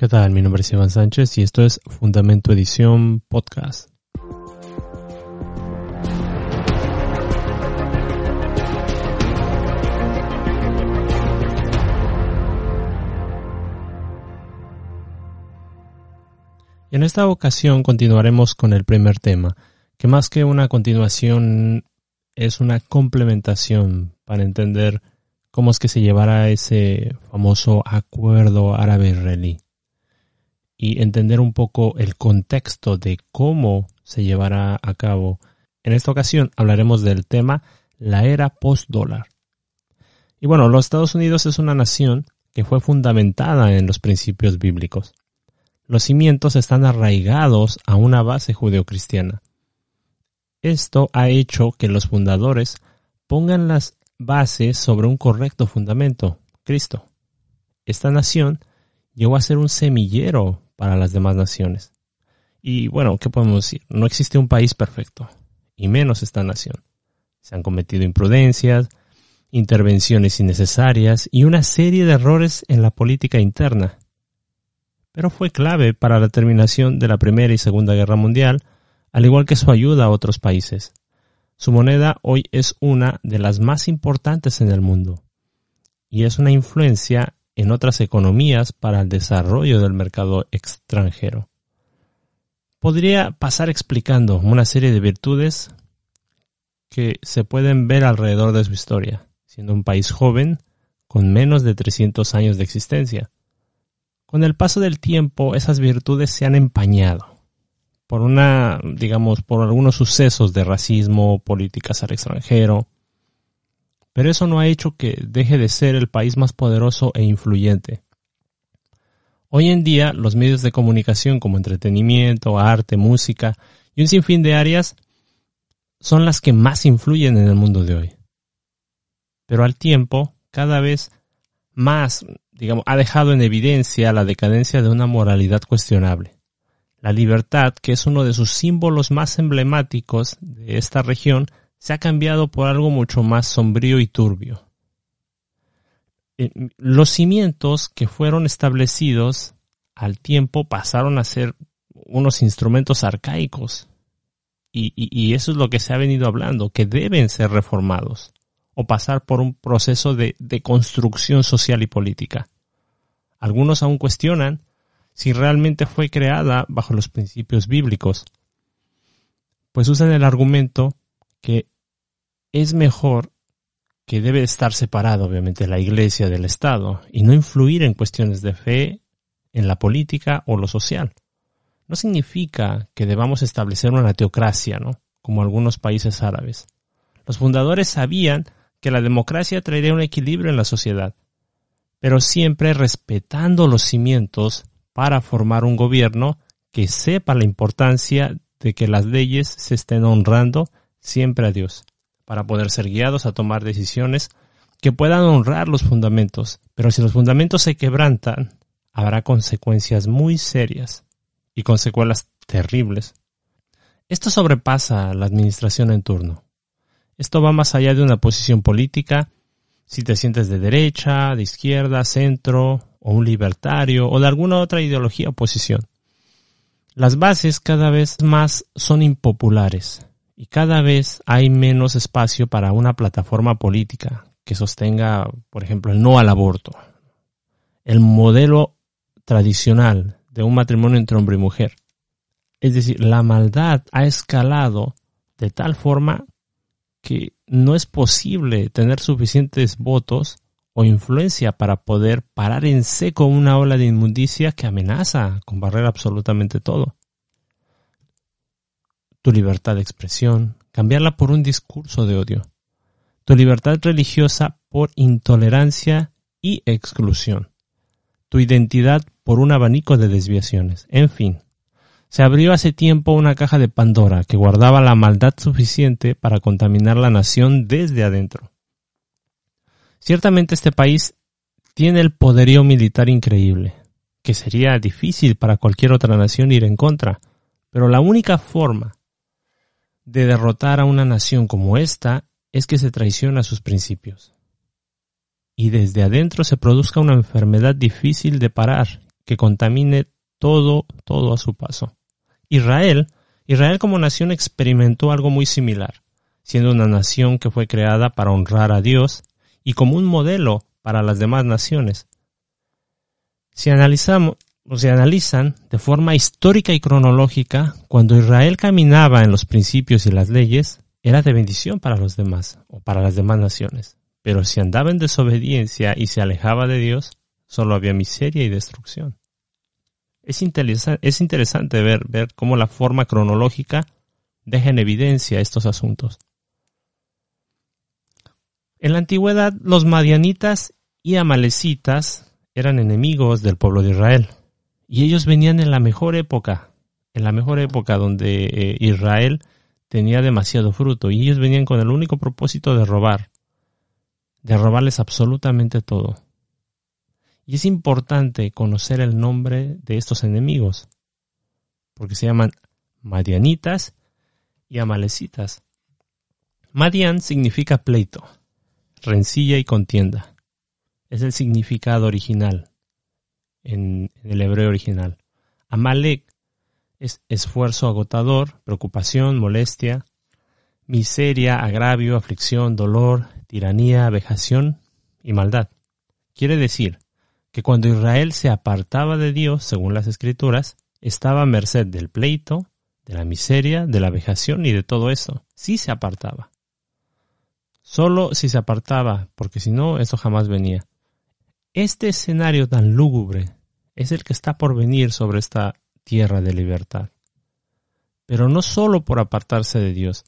¿Qué tal? Mi nombre es Iván Sánchez y esto es Fundamento Edición Podcast. Y en esta ocasión continuaremos con el primer tema, que más que una continuación es una complementación para entender cómo es que se llevará ese famoso acuerdo árabe-israelí y entender un poco el contexto de cómo se llevará a cabo. En esta ocasión hablaremos del tema la era post-dólar. Y bueno, los Estados Unidos es una nación que fue fundamentada en los principios bíblicos. Los cimientos están arraigados a una base judeocristiana. Esto ha hecho que los fundadores pongan las bases sobre un correcto fundamento, Cristo. Esta nación llegó a ser un semillero para las demás naciones. Y bueno, ¿qué podemos decir? No existe un país perfecto, y menos esta nación. Se han cometido imprudencias, intervenciones innecesarias y una serie de errores en la política interna. Pero fue clave para la terminación de la Primera y Segunda Guerra Mundial, al igual que su ayuda a otros países. Su moneda hoy es una de las más importantes en el mundo y es una influencia en otras economías para el desarrollo del mercado extranjero. Podría pasar explicando una serie de virtudes que se pueden ver alrededor de su historia, siendo un país joven con menos de 300 años de existencia. Con el paso del tiempo, esas virtudes se han empañado por una, digamos, por algunos sucesos de racismo, políticas al extranjero, pero eso no ha hecho que deje de ser el país más poderoso e influyente. Hoy en día, los medios de comunicación como entretenimiento, arte, música y un sinfín de áreas son las que más influyen en el mundo de hoy. Pero al tiempo, cada vez más, digamos, ha dejado en evidencia la decadencia de una moralidad cuestionable. La libertad, que es uno de sus símbolos más emblemáticos de esta región, se ha cambiado por algo mucho más sombrío y turbio. Eh, Los cimientos que fueron establecidos al tiempo pasaron a ser unos instrumentos arcaicos. Y, eso es lo que se ha venido hablando, que deben ser reformados o pasar por un proceso de, de construcción social y política. Algunos aún cuestionan si realmente fue creada bajo los principios bíblicos, pues usan el argumento es mejor que debe estar separado, obviamente, la iglesia del Estado y no influir en cuestiones de fe, en la política o lo social. No significa que debamos establecer una teocracia, ¿no? Como algunos países árabes. Los fundadores sabían que la democracia traería un equilibrio en la sociedad, pero siempre respetando los cimientos para formar un gobierno que sepa la importancia de que las leyes se estén honrando siempre a Dios, para poder ser guiados a tomar decisiones que puedan honrar los fundamentos. Pero si los fundamentos se quebrantan, habrá consecuencias muy serias y con secuelas terribles. Esto sobrepasa la administración en turno. Esto va más allá de una posición política, si te sientes de derecha, de izquierda, centro, o un libertario, o de alguna otra ideología o posición. Las bases cada vez más son impopulares y cada vez hay menos espacio para una plataforma política que sostenga, por ejemplo, el no al aborto. El modelo tradicional de un matrimonio entre hombre y mujer. Es decir, la maldad ha escalado de tal forma que no es posible tener suficientes votos o influencia para poder parar en seco una ola de inmundicia que amenaza con barrer absolutamente todo. Tu libertad de expresión, cambiarla por un discurso de odio. tu libertad religiosa por intolerancia y exclusión, tu identidad por un abanico de desviaciones, en fin. Se abrió hace tiempo una caja de Pandora que guardaba la maldad suficiente para contaminar la nación desde adentro. Ciertamente este país tiene el poderío militar increíble, que sería difícil para cualquier otra nación ir en contra, pero la única forma de derrotar a una nación como esta es que se traiciona sus principios. Y desde adentro se produzca una enfermedad difícil de parar, que contamine todo, todo a su paso. Israel, Israel como nación experimentó algo muy similar, siendo una nación que fue creada para honrar a Dios y como un modelo para las demás naciones. Si analizamos, se analizan de forma histórica y cronológica, cuando Israel caminaba en los principios y las leyes, era de bendición para los demás o para las demás naciones. Pero si andaba en desobediencia y se alejaba de Dios, solo había miseria y destrucción. Es, es interesante ver cómo la forma cronológica deja en evidencia estos asuntos. En la antigüedad, los madianitas y amalecitas eran enemigos del pueblo de Israel. Y ellos venían en la mejor época, en la mejor época donde eh, Israel tenía demasiado fruto. Y ellos venían con el único propósito de robar, de robarles absolutamente todo. Y es importante conocer el nombre de estos enemigos, porque se llaman madianitas y amalecitas. Madian significa pleito rencilla y contienda. Es el significado original en, el hebreo original. Amalek es esfuerzo agotador, preocupación, molestia, miseria, agravio, aflicción, dolor, tiranía, vejación y maldad. Quiere decir que cuando Israel se apartaba de Dios, según las escrituras, estaba a merced del pleito, de la miseria, de la vejación y de todo eso. Sí se apartaba. Solo si se apartaba, porque si no, eso jamás venía. Este escenario tan lúgubre es el que está por venir sobre esta tierra de libertad. Pero no solo por apartarse de Dios.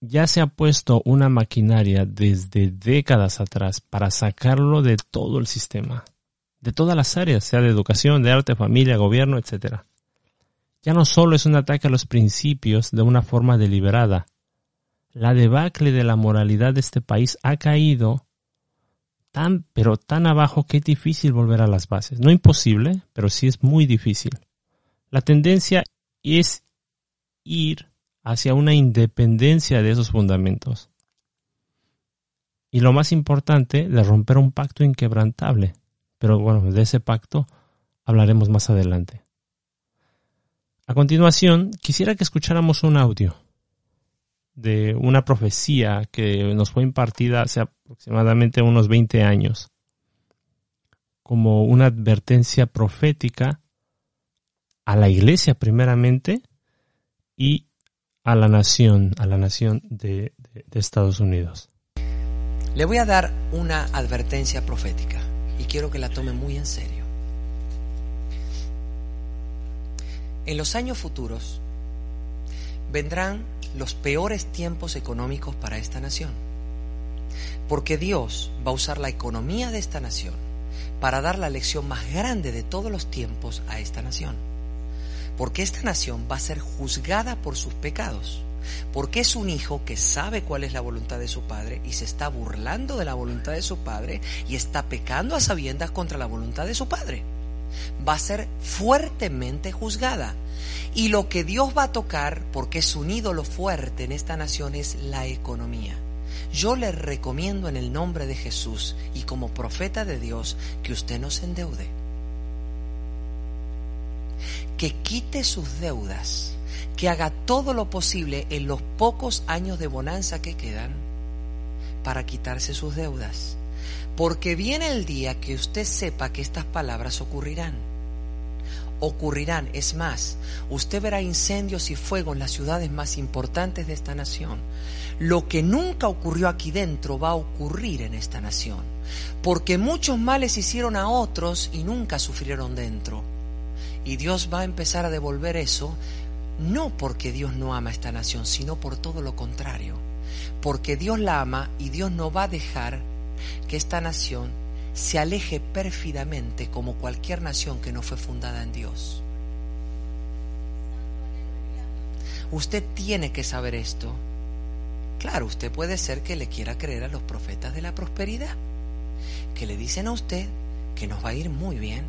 Ya se ha puesto una maquinaria desde décadas atrás para sacarlo de todo el sistema, de todas las áreas, sea de educación, de arte, familia, gobierno, etc. Ya no solo es un ataque a los principios de una forma deliberada, la debacle de la moralidad de este país ha caído tan, pero tan abajo que es difícil volver a las bases. No imposible, pero sí es muy difícil. La tendencia es ir hacia una independencia de esos fundamentos. Y lo más importante, de romper un pacto inquebrantable. Pero bueno, de ese pacto hablaremos más adelante. A continuación, quisiera que escucháramos un audio de una profecía que nos fue impartida hace aproximadamente unos 20 años, como una advertencia profética a la iglesia primeramente y a la nación, a la nación de, de Estados Unidos. Le voy a dar una advertencia profética y quiero que la tome muy en serio. En los años futuros vendrán los peores tiempos económicos para esta nación. Porque Dios va a usar la economía de esta nación para dar la lección más grande de todos los tiempos a esta nación. Porque esta nación va a ser juzgada por sus pecados. Porque es un hijo que sabe cuál es la voluntad de su padre y se está burlando de la voluntad de su padre y está pecando a sabiendas contra la voluntad de su padre. Va a ser fuertemente juzgada y lo que Dios va a tocar, porque es un ídolo fuerte en esta nación, es la economía. Yo le recomiendo en el nombre de Jesús y como profeta de Dios que usted no se endeude. Que quite sus deudas, que haga todo lo posible en los pocos años de bonanza que quedan para quitarse sus deudas. Porque viene el día que usted sepa que estas palabras ocurrirán ocurrirán. Es más, usted verá incendios y fuego en las ciudades más importantes de esta nación. Lo que nunca ocurrió aquí dentro va a ocurrir en esta nación, porque muchos males hicieron a otros y nunca sufrieron dentro. Y Dios va a empezar a devolver eso, no porque Dios no ama a esta nación, sino por todo lo contrario porque Dios la ama y Dios no va a dejar que esta nación se aleje pérfidamente como cualquier nación que no fue fundada en Dios. Usted tiene que saber esto. Claro, usted puede ser que le quiera creer a los profetas de la prosperidad, que le dicen a usted que nos va a ir muy bien,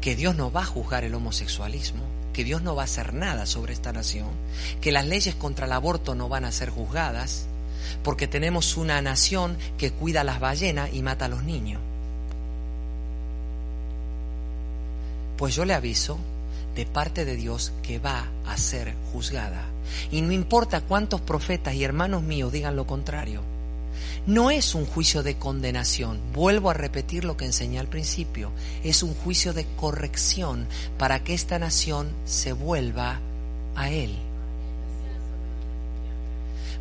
que Dios no va a juzgar el homosexualismo, que Dios no va a hacer nada sobre esta nación, que las leyes contra el aborto no van a ser juzgadas, porque tenemos una nación que cuida a las ballenas y mata a los niños. Pues yo le aviso de parte de Dios que va a ser juzgada. Y no importa cuántos profetas y hermanos míos digan lo contrario. No es un juicio de condenación, vuelvo a repetir lo que enseñé al principio, es un juicio de corrección para que esta nación se vuelva a Él.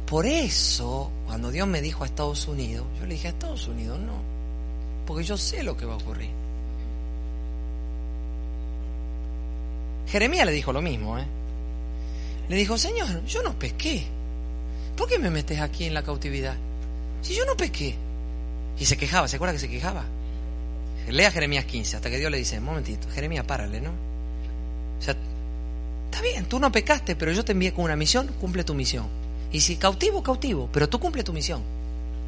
Por eso, cuando Dios me dijo a Estados Unidos, yo le dije a Estados Unidos no, porque yo sé lo que va a ocurrir. Jeremías le dijo lo mismo, ¿eh? Le dijo, Señor, yo no pesqué. ¿Por qué me metes aquí en la cautividad? Si yo no pesqué. Y se quejaba, ¿se acuerda que se quejaba? Lea Jeremías 15, hasta que Dios le dice, un momentito, Jeremías, párale, ¿no? O sea, está bien, tú no pecaste, pero yo te envié con una misión, cumple tu misión. Y si cautivo, cautivo, pero tú cumple tu misión.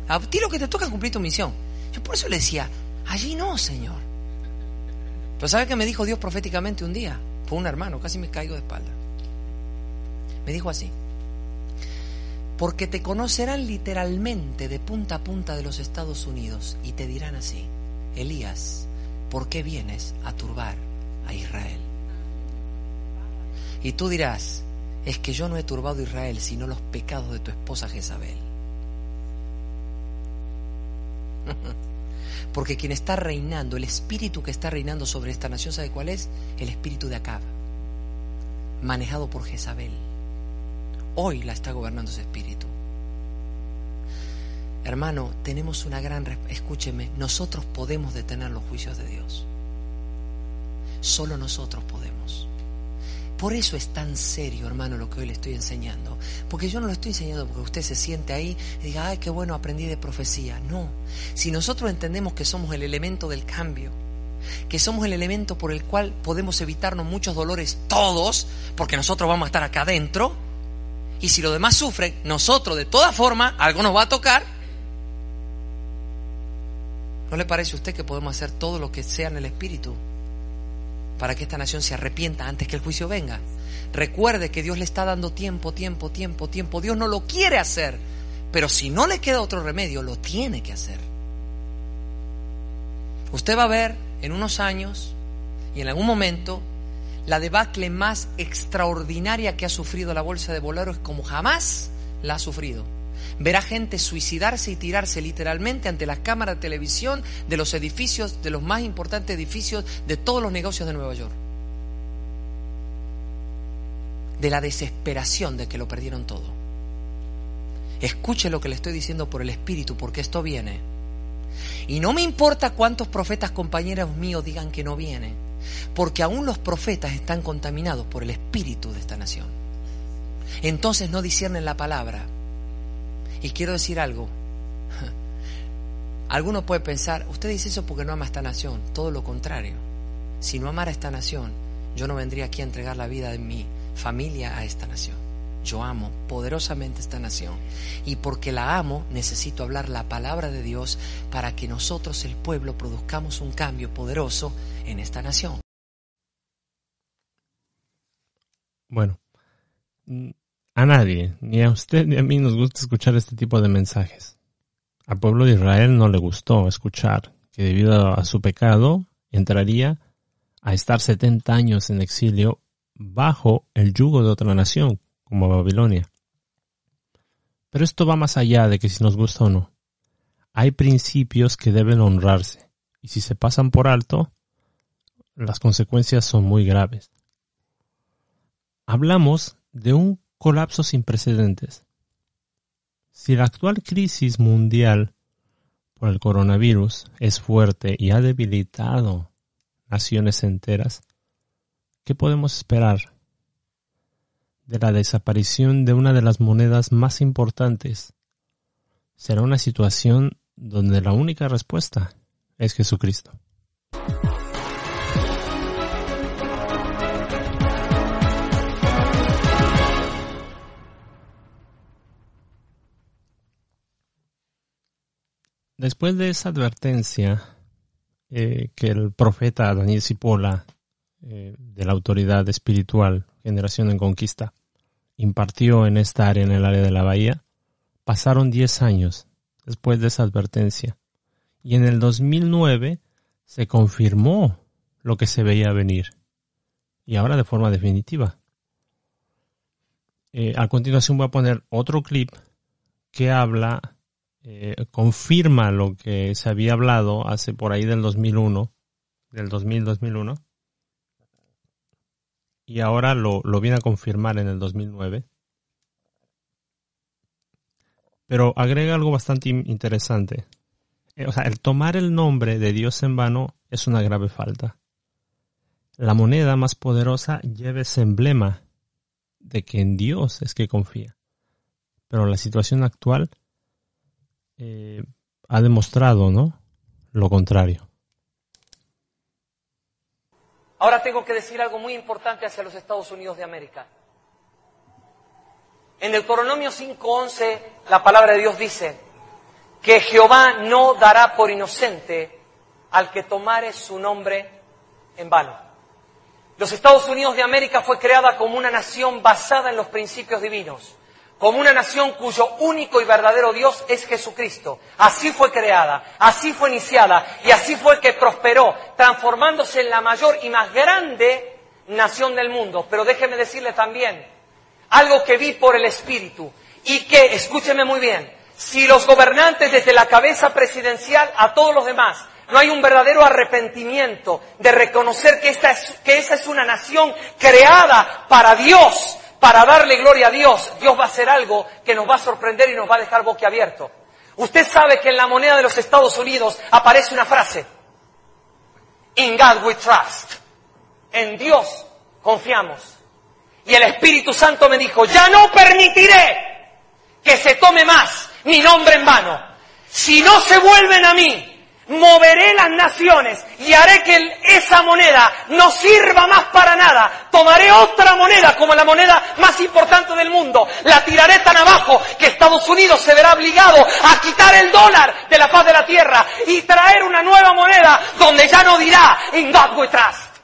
A ti lo que te toca es cumplir tu misión. Yo por eso le decía, allí no, Señor. Pero ¿sabe qué me dijo Dios proféticamente un día? Fue un hermano, casi me caigo de espalda. Me dijo así, porque te conocerán literalmente de punta a punta de los Estados Unidos y te dirán así, Elías, ¿por qué vienes a turbar a Israel? Y tú dirás, es que yo no he turbado a Israel, sino los pecados de tu esposa Jezabel. Porque quien está reinando, el espíritu que está reinando sobre esta nación, ¿sabe cuál es? El espíritu de Acab, manejado por Jezabel. Hoy la está gobernando ese espíritu. Hermano, tenemos una gran... Escúcheme, nosotros podemos detener los juicios de Dios. Solo nosotros podemos. Por eso es tan serio, hermano, lo que hoy le estoy enseñando. Porque yo no lo estoy enseñando porque usted se siente ahí y diga, ay, qué bueno, aprendí de profecía. No. Si nosotros entendemos que somos el elemento del cambio, que somos el elemento por el cual podemos evitarnos muchos dolores todos, porque nosotros vamos a estar acá adentro, y si los demás sufren, nosotros de todas formas, algo nos va a tocar. ¿No le parece a usted que podemos hacer todo lo que sea en el Espíritu para que esta nación se arrepienta antes que el juicio venga? Recuerde que Dios le está dando tiempo, tiempo, tiempo, tiempo. Dios no lo quiere hacer, pero si no le queda otro remedio, lo tiene que hacer. Usted va a ver en unos años y en algún momento la debacle más extraordinaria que ha sufrido la bolsa de es como jamás la ha sufrido. Verá gente suicidarse y tirarse literalmente ante las cámaras de televisión de los edificios, de los más importantes edificios de todos los negocios de Nueva York. De la desesperación de que lo perdieron todo. Escuche lo que le estoy diciendo por el Espíritu, porque esto viene. Y no me importa cuántos profetas compañeros míos digan que no viene porque aún los profetas están contaminados por el espíritu de esta nación. Entonces no disciernen la palabra. Y quiero decir algo. Alguno puede pensar, usted dice eso porque no ama a esta nación. Todo lo contrario. Si no amara a esta nación, yo no vendría aquí a entregar la vida de mi familia a esta nación. Yo amo poderosamente esta nación. Y porque la amo, necesito hablar la palabra de Dios para que nosotros, el pueblo, produzcamos un cambio poderoso en esta nación. Bueno, a nadie, ni a usted ni a mí nos gusta escuchar este tipo de mensajes. Al pueblo de Israel no le gustó escuchar que debido a su pecado entraría a estar 70 años en exilio bajo el yugo de otra nación, como Babilonia. Pero esto va más allá de que si nos gusta o no. Hay principios que deben honrarse, y si se pasan por alto, las consecuencias son muy graves. Hablamos de un colapso sin precedentes. Si la actual crisis mundial por el coronavirus es fuerte y ha debilitado naciones enteras, ¿qué podemos esperar de la desaparición de una de las monedas más importantes será una situación donde la única respuesta es Jesucristo. Después de esa advertencia eh, que el profeta Daniel Cipolla, eh, de la autoridad espiritual Generación en Conquista, impartió en esta área, en el área de la bahía, pasaron 10 años después de esa advertencia. Y en el 2009 se confirmó lo que se veía venir. Y ahora de forma definitiva. Eh, a continuación voy a poner otro clip que habla eh, confirma lo que se había hablado hace por ahí del 2001, del 2000-2001, y ahora lo, viene a confirmar en el 2009. Pero agrega algo bastante interesante. Eh, o sea, el tomar el nombre de Dios en vano es una grave falta. La moneda más poderosa lleva ese emblema de que en Dios es que confía. Pero la situación actual eh, ha demostrado, ¿no? Lo contrario. Ahora tengo que decir algo muy importante hacia los Estados Unidos de América. En Deuteronomio 5:11 la palabra de Dios dice que Jehová no dará por inocente al que tomare su nombre en vano. Los Estados Unidos de América fue creada como una nación basada en los principios divinos como una nación cuyo único y verdadero Dios es Jesucristo. Así fue creada, así fue iniciada y así fue que prosperó, transformándose en la mayor y más grande nación del mundo. Pero déjeme decirle también algo que vi por el Espíritu y que, escúcheme muy bien, si los gobernantes desde la cabeza presidencial a todos los demás no hay un verdadero arrepentimiento de reconocer que, esta es, que esa es una nación creada para Dios, para darle gloria a Dios, Dios va a hacer algo que nos va a sorprender y nos va a dejar boquiabierto. Usted sabe que en la moneda de los Estados Unidos aparece una frase. In God we trust. En Dios confiamos. Y el Espíritu Santo me dijo, ya no permitiré que se tome más mi nombre en vano. Si no se vuelven a mí, moveré las naciones y haré que esa moneda no sirva más para nada. Tomaré otra moneda como la moneda más importante del mundo, la tiraré tan abajo que Estados Unidos se verá obligado a quitar el dólar de la faz de la tierra y traer una nueva moneda donde ya no dirá in God we trust.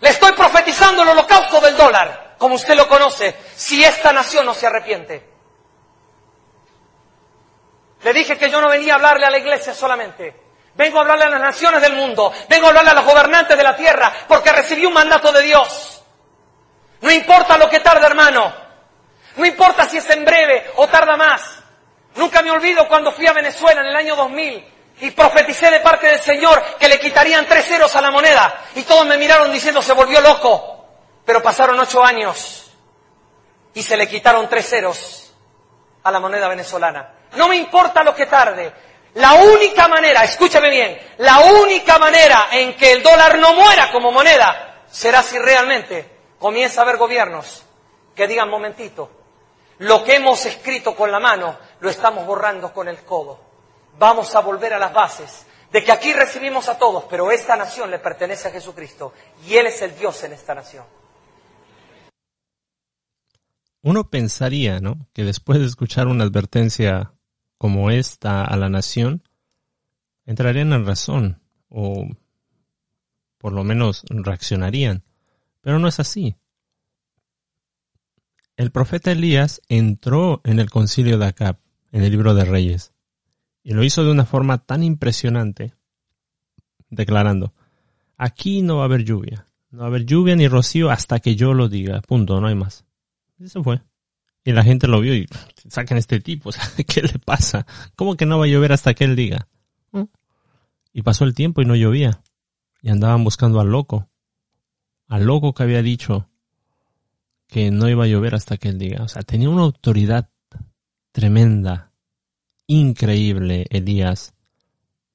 Le estoy profetizando el holocausto del dólar, como usted lo conoce, si esta nación no se arrepiente. Le dije que yo no venía a hablarle a la iglesia solamente. Vengo a hablarle a las naciones del mundo. Vengo a hablarle a los gobernantes de la tierra porque recibí un mandato de Dios. No importa lo que tarde, hermano. No importa si es en breve o tarda más. Nunca me olvido cuando fui a Venezuela en el año 2000 y profeticé de parte del Señor que le quitarían tres ceros a la moneda. Y todos me miraron diciendo se volvió loco. Pero pasaron ocho años y se le quitaron tres ceros a la moneda venezolana. No me importa lo que tarde. La única manera, escúchame bien, la única manera en que el dólar no muera como moneda será si realmente comienza a haber gobiernos que digan, momentito, lo que hemos escrito con la mano lo estamos borrando con el codo. Vamos a volver a las bases de que aquí recibimos a todos, pero esta nación le pertenece a Jesucristo y Él es el Dios en esta nación. Uno pensaría, ¿no? Que después de escuchar una advertencia como esta a la nación, entrarían en razón o por lo menos reaccionarían. Pero no es así. El profeta Elías entró en el concilio de Acab, en el libro de Reyes, y lo hizo de una forma tan impresionante, declarando, aquí no va a haber lluvia, no va a haber lluvia ni rocío hasta que yo lo diga, punto, no hay más. Y eso fue. Y la gente lo vio y sacan este tipo, ¿qué le pasa? ¿Cómo que no va a llover hasta que él diga? Y pasó el tiempo y no llovía. Y andaban buscando al loco. Al loco que había dicho que no iba a llover hasta que él diga. O sea, tenía una autoridad tremenda, increíble, Elías,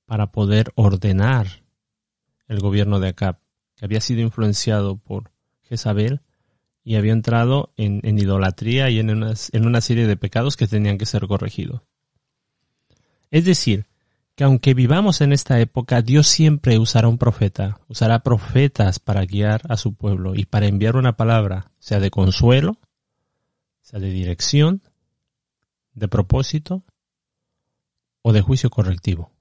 para poder ordenar el gobierno de Acab, que había sido influenciado por Jezabel y había entrado en, idolatría y en, unas- en una serie de pecados que tenían que ser corregidos. Es decir, que aunque vivamos en esta época, Dios siempre usará un profeta, usará profetas para guiar a su pueblo y para enviar una palabra, sea de consuelo, sea de dirección, de propósito o de juicio correctivo.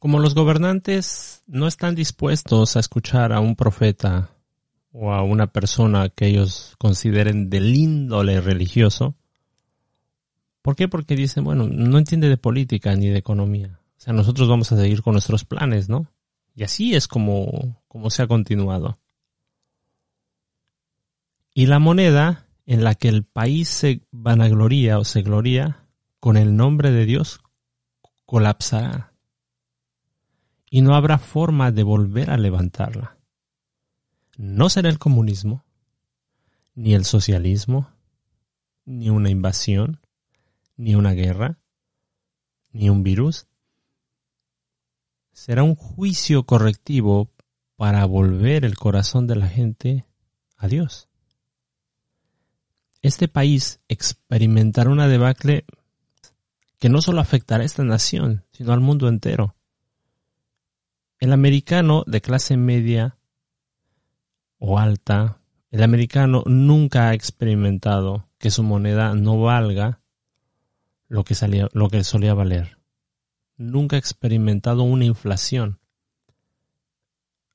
Como los gobernantes no están dispuestos a escuchar a un profeta o a una persona que ellos consideren del índole religioso, ¿por qué? Porque dicen, bueno, no entiende de política ni de economía. O sea, nosotros vamos a seguir con nuestros planes, ¿no? Y así es como, como se ha continuado. Y la moneda en la que el país se vanagloria o se gloria con el nombre de Dios colapsará y no habrá forma de volver a levantarla. No será el comunismo, ni el socialismo, ni una invasión, ni una guerra, ni un virus. Será un juicio correctivo para volver el corazón de la gente a Dios. Este país experimentará una debacle que no solo afectará a esta nación, sino al mundo entero. El americano de clase media o alta, el americano nunca ha experimentado que su moneda no valga lo que, solía valer. Nunca ha experimentado una inflación.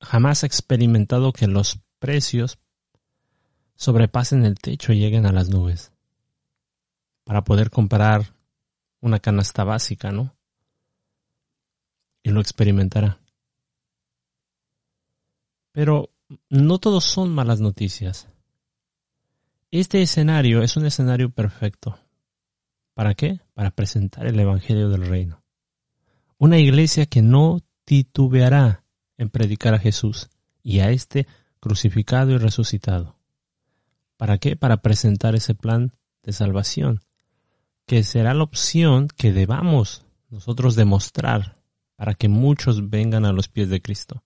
Jamás ha experimentado que los precios sobrepasen el techo y lleguen a las nubes. Para poder comprar una canasta básica, ¿no? Y lo experimentará. Pero no todos son malas noticias. Este escenario es un escenario perfecto. ¿Para qué? Para presentar el Evangelio del Reino. Una iglesia que no titubeará en predicar a Jesús y a este crucificado y resucitado. ¿Para qué? Para presentar ese plan de salvación, que será la opción que debamos nosotros demostrar para que muchos vengan a los pies de Cristo.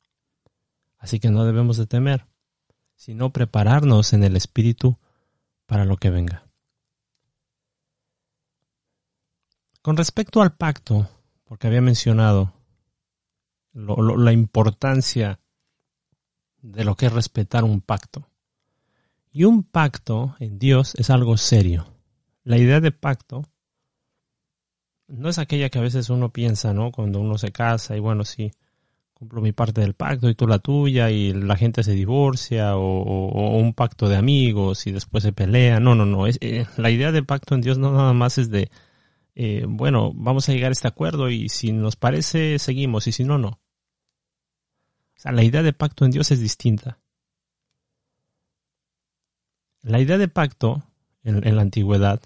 Así que no debemos de temer, sino prepararnos en el Espíritu para lo que venga. Con respecto al pacto, porque había mencionado la importancia de lo que es respetar un pacto. Y un pacto en Dios es algo serio. La idea de pacto no es aquella que a veces uno piensa, ¿no? Cuando uno se casa y bueno, sí, cumplo mi parte del pacto y tú la tuya y la gente se divorcia o, un pacto de amigos y después se pelea. No, no, no. Es, eh, la idea de pacto en Dios no nada más es de, eh, bueno, vamos a llegar a este acuerdo y si nos parece seguimos y si no, no. O sea, la idea de pacto en Dios es distinta. La idea de pacto en, en la antigüedad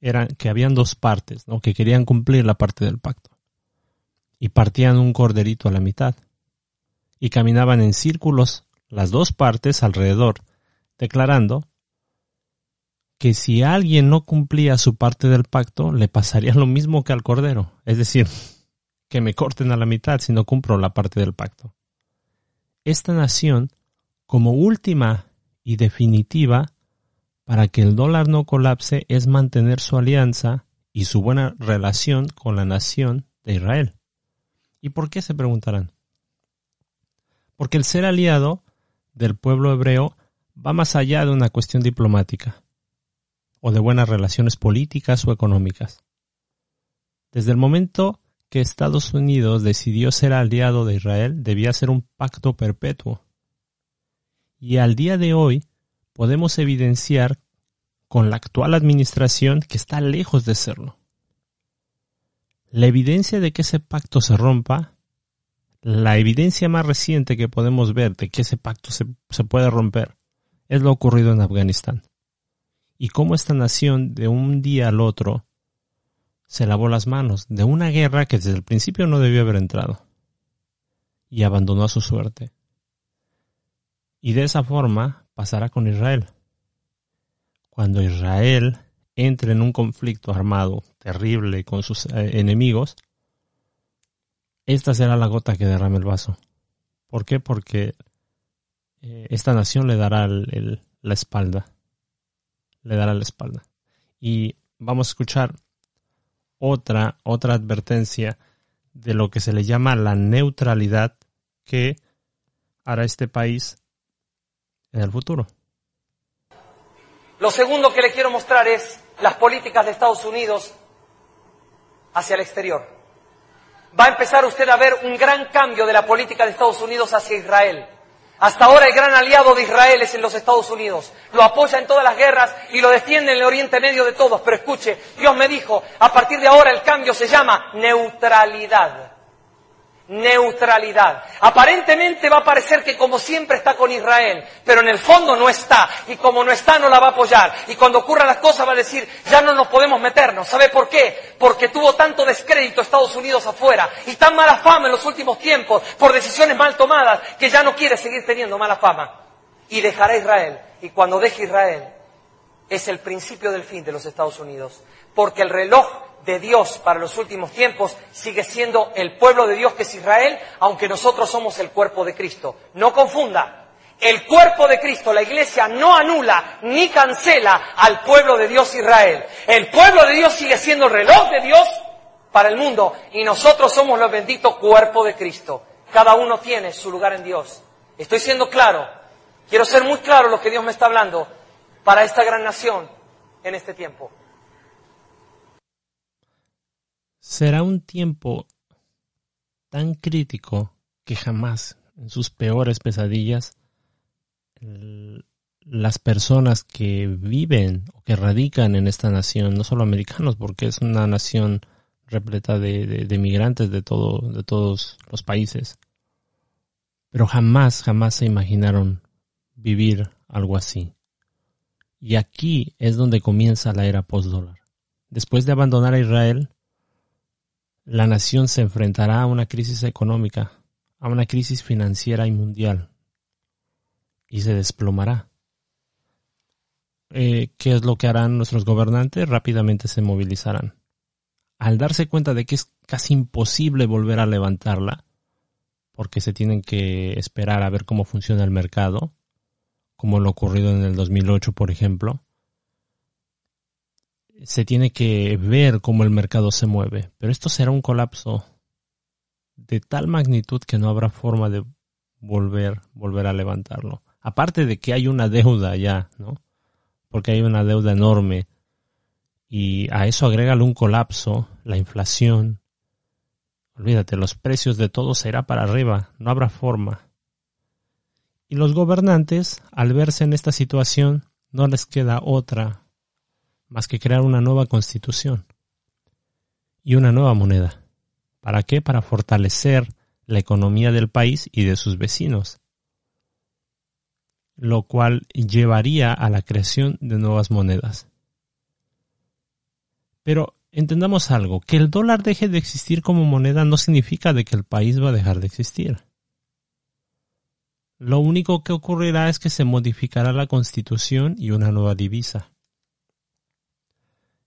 era que habían dos partes, ¿no? Que querían cumplir la parte del pacto. Y partían un corderito a la mitad. Y caminaban en círculos las dos partes alrededor, declarando que si alguien no cumplía su parte del pacto, le pasaría lo mismo que al cordero. Es decir, que me corten a la mitad si no cumplo la parte del pacto. Esta nación, como última y definitiva, para que el dólar no colapse, es mantener su alianza y su buena relación con la nación de Israel. ¿Y por qué se preguntarán? Porque el ser aliado del pueblo hebreo va más allá de una cuestión diplomática o de buenas relaciones políticas o económicas. Desde el momento que Estados Unidos decidió ser aliado de Israel, debía ser un pacto perpetuo. Y al día de hoy podemos evidenciar con la actual administración que está lejos de serlo. La evidencia de que ese pacto se rompa, la evidencia más reciente que podemos ver de que ese pacto se, puede romper, es lo ocurrido en Afganistán. Y cómo esta nación de un día al otro se lavó las manos de una guerra que desde el principio no debió haber entrado y abandonó a su suerte. Y de esa forma pasará con Israel. Cuando Israel entre en un conflicto armado terrible con sus eh, enemigos, esta será la gota que derrame el vaso. ¿Por qué? Porque eh, esta nación le dará la espalda. Le dará la espalda. Y vamos a escuchar otra, otra advertencia de lo que se le llama la neutralidad que hará este país en el futuro. Lo segundo que le quiero mostrar es las políticas de Estados Unidos hacia el exterior. Va a empezar usted a ver un gran cambio de la política de Estados Unidos hacia Israel. Hasta ahora el gran aliado de Israel es en los Estados Unidos. Lo apoya en todas las guerras y lo defiende en el Oriente Medio de todos. Pero escuche, Dios me dijo, a partir de ahora el cambio se llama neutralidad neutralidad. Aparentemente va a parecer que como siempre está con Israel, pero en el fondo no está. Y como no está, no la va a apoyar. Y cuando ocurran las cosas va a decir, ya no nos podemos meternos. ¿Sabe por qué? Porque tuvo tanto descrédito Estados Unidos afuera y tan mala fama en los últimos tiempos por decisiones mal tomadas que ya no quiere seguir teniendo mala fama. Y dejará Israel. Y cuando deje Israel, es el principio del fin de los Estados Unidos. Porque el reloj de Dios para los últimos tiempos sigue siendo el pueblo de Dios que es Israel, aunque nosotros somos el cuerpo de Cristo. No confunda. El cuerpo de Cristo, la iglesia, no anula ni cancela al pueblo de Dios Israel. El pueblo de Dios sigue siendo el reloj de Dios para el mundo y nosotros somos los benditos cuerpo de Cristo. Cada uno tiene su lugar en Dios. Estoy siendo claro. Quiero ser muy claro lo que Dios me está hablando para esta gran nación en este tiempo. Será un tiempo tan crítico que jamás en sus peores pesadillas las personas que viven o que radican en esta nación, no solo americanos, porque es una nación repleta de, de, migrantes de, todo, de todos los países, pero jamás, jamás se imaginaron vivir algo así. Y aquí es donde comienza la era post-dólar. Después de abandonar a Israel, la nación se enfrentará a una crisis económica, a una crisis financiera y mundial, y se desplomará. Eh, ¿Qué es lo que harán nuestros gobernantes? Rápidamente se movilizarán. Al darse cuenta de que es casi imposible volver a levantarla, porque se tienen que esperar a ver cómo funciona el mercado, como lo ocurrido en el 2008, por ejemplo, se tiene que ver cómo el mercado se mueve. Pero esto será un colapso de tal magnitud que no habrá forma de volver, volver a levantarlo. Aparte de que hay una deuda ya, ¿no? Porque hay una deuda enorme. Y a eso agrégale un colapso, la inflación. Olvídate, los precios de todo será para arriba, no habrá forma. Y los gobernantes, al verse en esta situación, no les queda otra más que crear una nueva constitución y una nueva moneda. ¿Para qué? Para fortalecer la economía del país y de sus vecinos, lo cual llevaría a la creación de nuevas monedas. Pero entendamos algo, que el dólar deje de existir como moneda no significa de que el país va a dejar de existir. Lo único que ocurrirá es que se modificará la constitución y una nueva divisa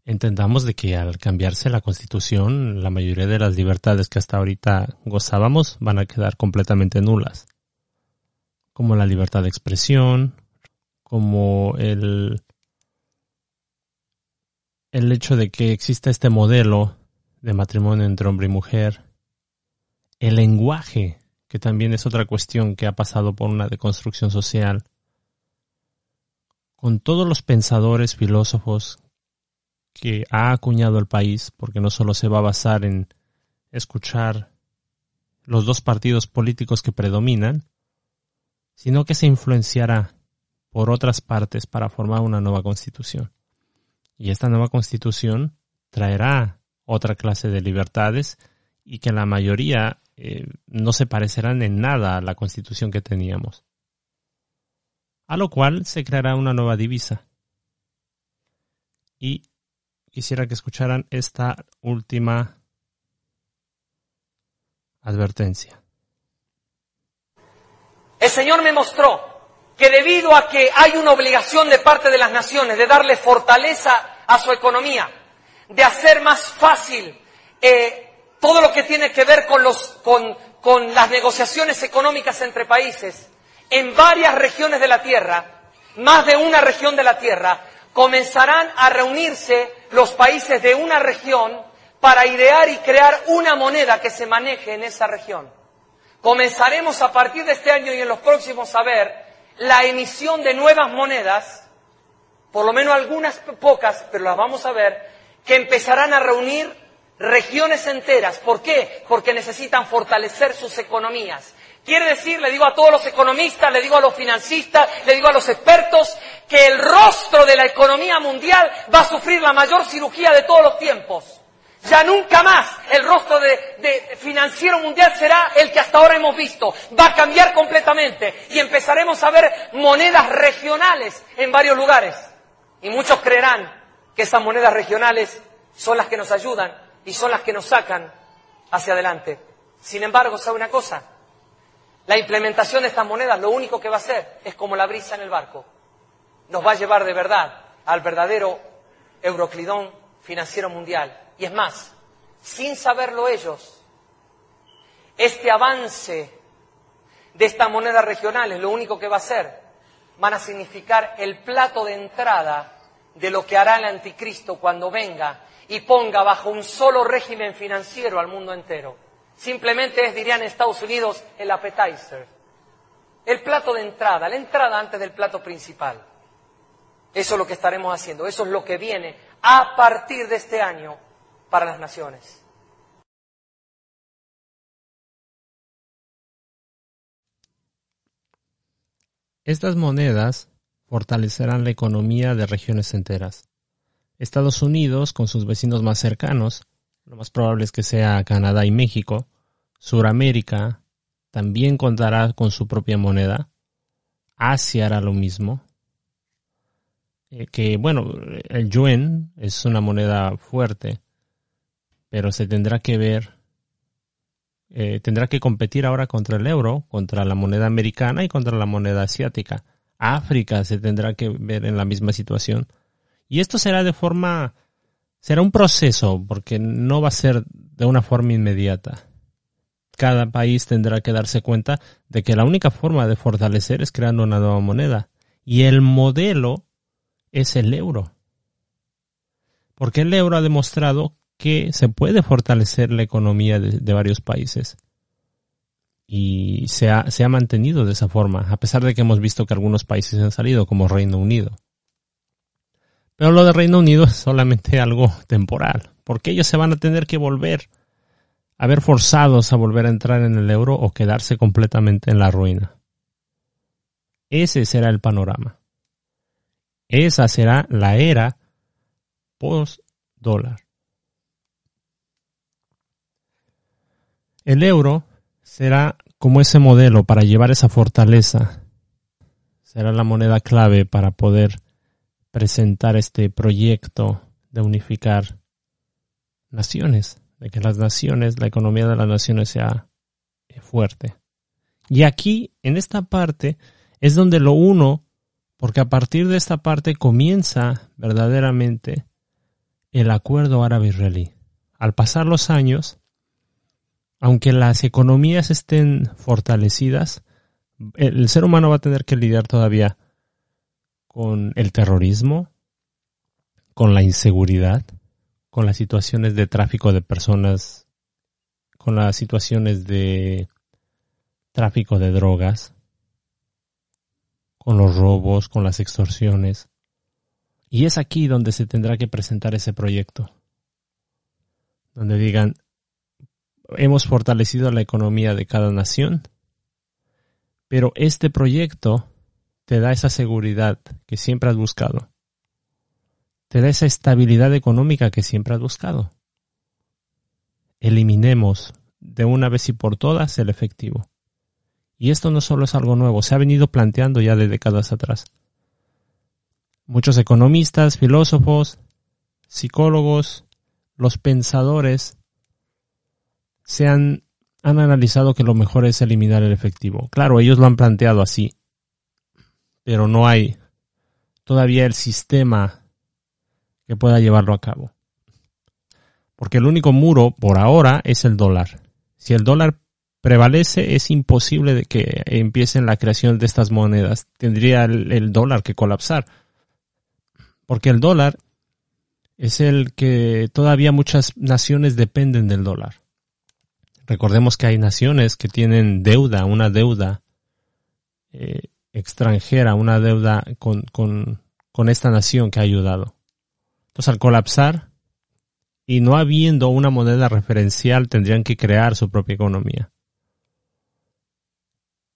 entendamos de que al cambiarse la constitución, la mayoría de las libertades que hasta ahorita gozábamos van a quedar completamente nulas. Como la libertad de expresión, como el, el hecho de que exista este modelo de matrimonio entre hombre y mujer, el lenguaje, que también es otra cuestión que ha pasado por una deconstrucción social, con todos los pensadores, filósofos que ha acuñado el país, porque no solo se va a basar en escuchar los dos partidos políticos que predominan, sino que se influenciará por otras partes para formar una nueva constitución. Y esta nueva constitución traerá otra clase de libertades y que la mayoría eh, no se parecerán en nada a la constitución que teníamos. A lo cual se creará una nueva divisa. Y quisiera que escucharan esta última advertencia. El Señor me mostró que debido a que hay una obligación de parte de las naciones de darle fortaleza a su economía, de hacer más fácil eh, todo lo que tiene que ver con, con las negociaciones económicas entre países, en varias regiones de la Tierra, más de una región de la Tierra, comenzarán a reunirse los países de una región para idear y crear una moneda que se maneje en esa región. Comenzaremos a partir de este año y en los próximos a ver la emisión de nuevas monedas, por lo menos algunas pocas, pero las vamos a ver, que empezarán a reunir regiones enteras. ¿Por qué? Porque necesitan fortalecer sus economías. Quiere decir, le digo a todos los economistas, le digo a los financistas, le digo a los expertos, que el rostro de la economía mundial va a sufrir la mayor cirugía de todos los tiempos. Ya nunca más el rostro de, financiero mundial será el que hasta ahora hemos visto. Va a cambiar completamente y empezaremos a ver monedas regionales en varios lugares. Y muchos creerán que esas monedas regionales son las que nos ayudan y son las que nos sacan hacia adelante. Sin embargo, ¿sabe una cosa? La implementación de estas monedas lo único que va a hacer es como la brisa en el barco. Nos va a llevar de verdad al verdadero Euroclidón financiero mundial y es más, sin saberlo ellos, este avance de estas monedas regionales lo único que va a hacer, van a significar el plato de entrada de lo que hará el anticristo cuando venga y ponga bajo un solo régimen financiero al mundo entero. Simplemente es, dirían en Estados Unidos, el appetizer. El plato de entrada, la entrada antes del plato principal. Eso es lo que estaremos haciendo, eso es lo que viene a partir de este año para las naciones. Estas monedas fortalecerán la economía de regiones enteras. Estados Unidos, con sus vecinos más cercanos, lo más probable es que sea Canadá y México, Suramérica también contará con su propia moneda, Asia hará lo mismo, eh, que bueno, el yuan es una moneda fuerte, pero se tendrá que ver, eh, tendrá que competir ahora contra el euro, contra la moneda americana y contra la moneda asiática. África se tendrá que ver en la misma situación. Y esto será de forma, será un proceso, porque no va a ser de una forma inmediata. Cada país tendrá que darse cuenta de que la única forma de fortalecer es creando una nueva moneda. Y el modelo es el euro. Porque el euro ha demostrado que se puede fortalecer la economía de, varios países. Y se ha, se ha mantenido de esa forma, a pesar de que hemos visto que algunos países han salido, como Reino Unido. Pero lo de Reino Unido es solamente algo temporal, porque ellos se van a tener que volver a ver forzados a volver a entrar en el euro o quedarse completamente en la ruina. Ese será el panorama. Esa será la era post dólar. El euro será como ese modelo para llevar esa fortaleza. Será la moneda clave para poder presentar este proyecto de unificar naciones, de que las naciones, la economía de las naciones sea fuerte. Y aquí, en esta parte, es donde lo uno, porque a partir de esta parte comienza verdaderamente el acuerdo árabe-israelí. Al pasar los años, aunque las economías estén fortalecidas, el ser humano va a tener que lidiar todavía con el terrorismo, con la inseguridad, con las situaciones de tráfico de personas, con las situaciones de tráfico de drogas, con los robos, con las extorsiones. Y es aquí donde se tendrá que presentar ese proyecto, donde digan, hemos fortalecido la economía de cada nación, pero este proyecto te da esa seguridad que siempre has buscado, te da esa estabilidad económica que siempre has buscado. Eliminemos de una vez y por todas el efectivo. Y esto no solo es algo nuevo, se ha venido planteando ya de décadas atrás. Muchos economistas, filósofos, psicólogos, los pensadores se han, han analizado que lo mejor es eliminar el efectivo. Claro, ellos lo han planteado así, pero no hay todavía el sistema que pueda llevarlo a cabo. Porque el único muro por ahora es el dólar. Si el dólar prevalece, es imposible de que empiecen la creación de estas monedas. Tendría el, dólar que colapsar. Porque el dólar es el que todavía muchas naciones dependen del dólar. Recordemos que hay naciones que tienen deuda, una deuda eh, extranjera, una deuda con, con, con esta nación que ha ayudado. Entonces, al colapsar y no habiendo una moneda referencial, tendrían que crear su propia economía.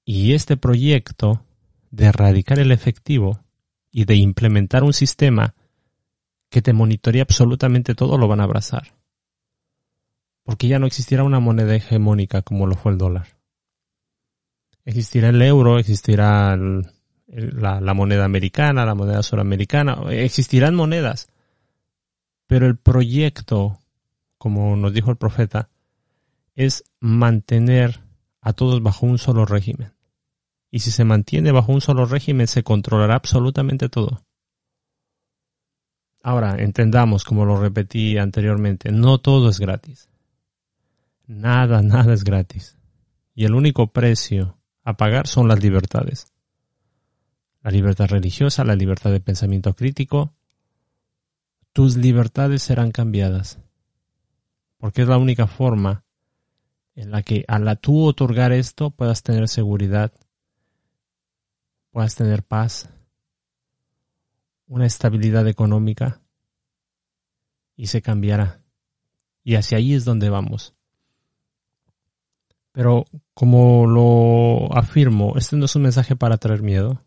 Y este proyecto de erradicar el efectivo y de implementar un sistema que te monitorea absolutamente todo lo van a abrazar. Porque ya no existirá una moneda hegemónica como lo fue el dólar. Existirá el euro, existirá la, moneda americana, la moneda suramericana, existirán monedas. Pero el proyecto, como nos dijo el profeta, es mantener a todos bajo un solo régimen. Y si se mantiene bajo un solo régimen, se controlará absolutamente todo. Ahora, entendamos, como lo repetí anteriormente, no todo es gratis. Nada, nada es gratis. Y el único precio a pagar son las libertades. La libertad religiosa, la libertad de pensamiento crítico. Tus libertades serán cambiadas. Porque es la única forma en la que a la tú otorgar esto puedas tener seguridad, puedas tener paz, una estabilidad económica y se cambiará. Y hacia ahí es donde vamos. Pero como lo afirmo, este no es un mensaje para traer miedo.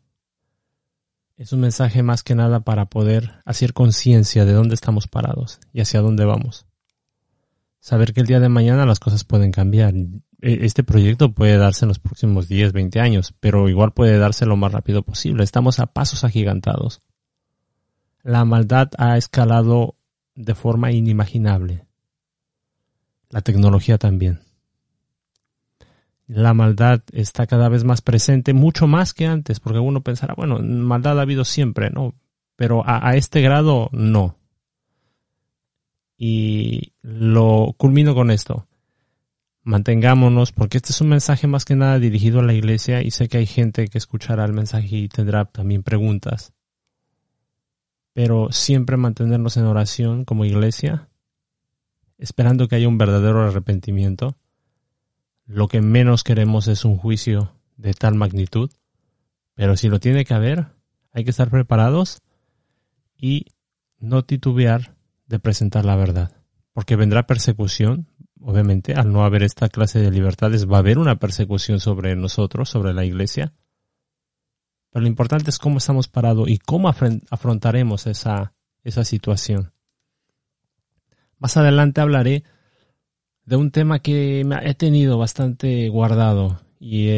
Es un mensaje más que nada para poder hacer conciencia de dónde estamos parados y hacia dónde vamos. Saber que el día de mañana las cosas pueden cambiar. E, este proyecto puede darse en los próximos 10, 20 años, pero igual puede darse lo más rápido posible. Estamos a pasos agigantados la maldad ha escalado de forma inimaginable. La tecnología también. La maldad está cada vez más presente, mucho más que antes, porque uno pensará, bueno, maldad ha habido siempre, ¿no? Pero a, este grado, no. Y lo culmino con esto. Mantengámonos, porque este es un mensaje más que nada dirigido a la iglesia y sé que hay gente que escuchará el mensaje y tendrá también preguntas pero siempre mantenernos en oración como iglesia, esperando que haya un verdadero arrepentimiento. Lo que menos queremos es un juicio de tal magnitud, pero si lo tiene que haber, hay que estar preparados y no titubear de presentar la verdad, porque vendrá persecución, obviamente, al no haber esta clase de libertades, va a haber una persecución sobre nosotros, sobre la iglesia, pero lo importante es cómo estamos parados y cómo afrontaremos esa, esa situación. Más adelante hablaré de un tema que me he tenido bastante guardado y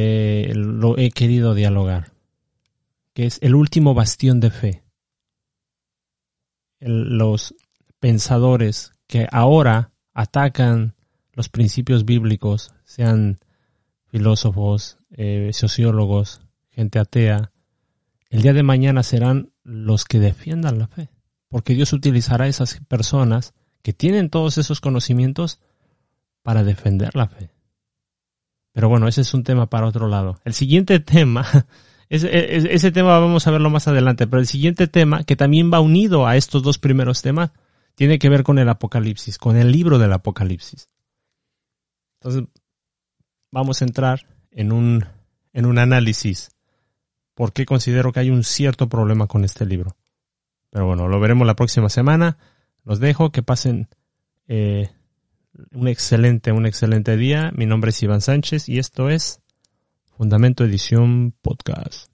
lo he querido dialogar, que es el último bastión de fe. los pensadores que ahora atacan los principios bíblicos, sean filósofos, eh, sociólogos, gente atea, el día de mañana serán los que defiendan la fe. Porque Dios utilizará a esas personas que tienen todos esos conocimientos para defender la fe. Pero bueno, ese es un tema para otro lado. El siguiente tema, ese, ese, tema vamos a verlo más adelante, pero el siguiente tema, que también va unido a estos dos primeros temas, tiene que ver con el Apocalipsis, con el libro del Apocalipsis. Entonces, vamos a entrar en un, en un análisis por qué considero que hay un cierto problema con este libro. Pero bueno, lo veremos la próxima semana. Los dejo, que pasen eh, un excelente, un excelente día. Mi nombre es Iván Sánchez y esto es Fundamento Edición Podcast.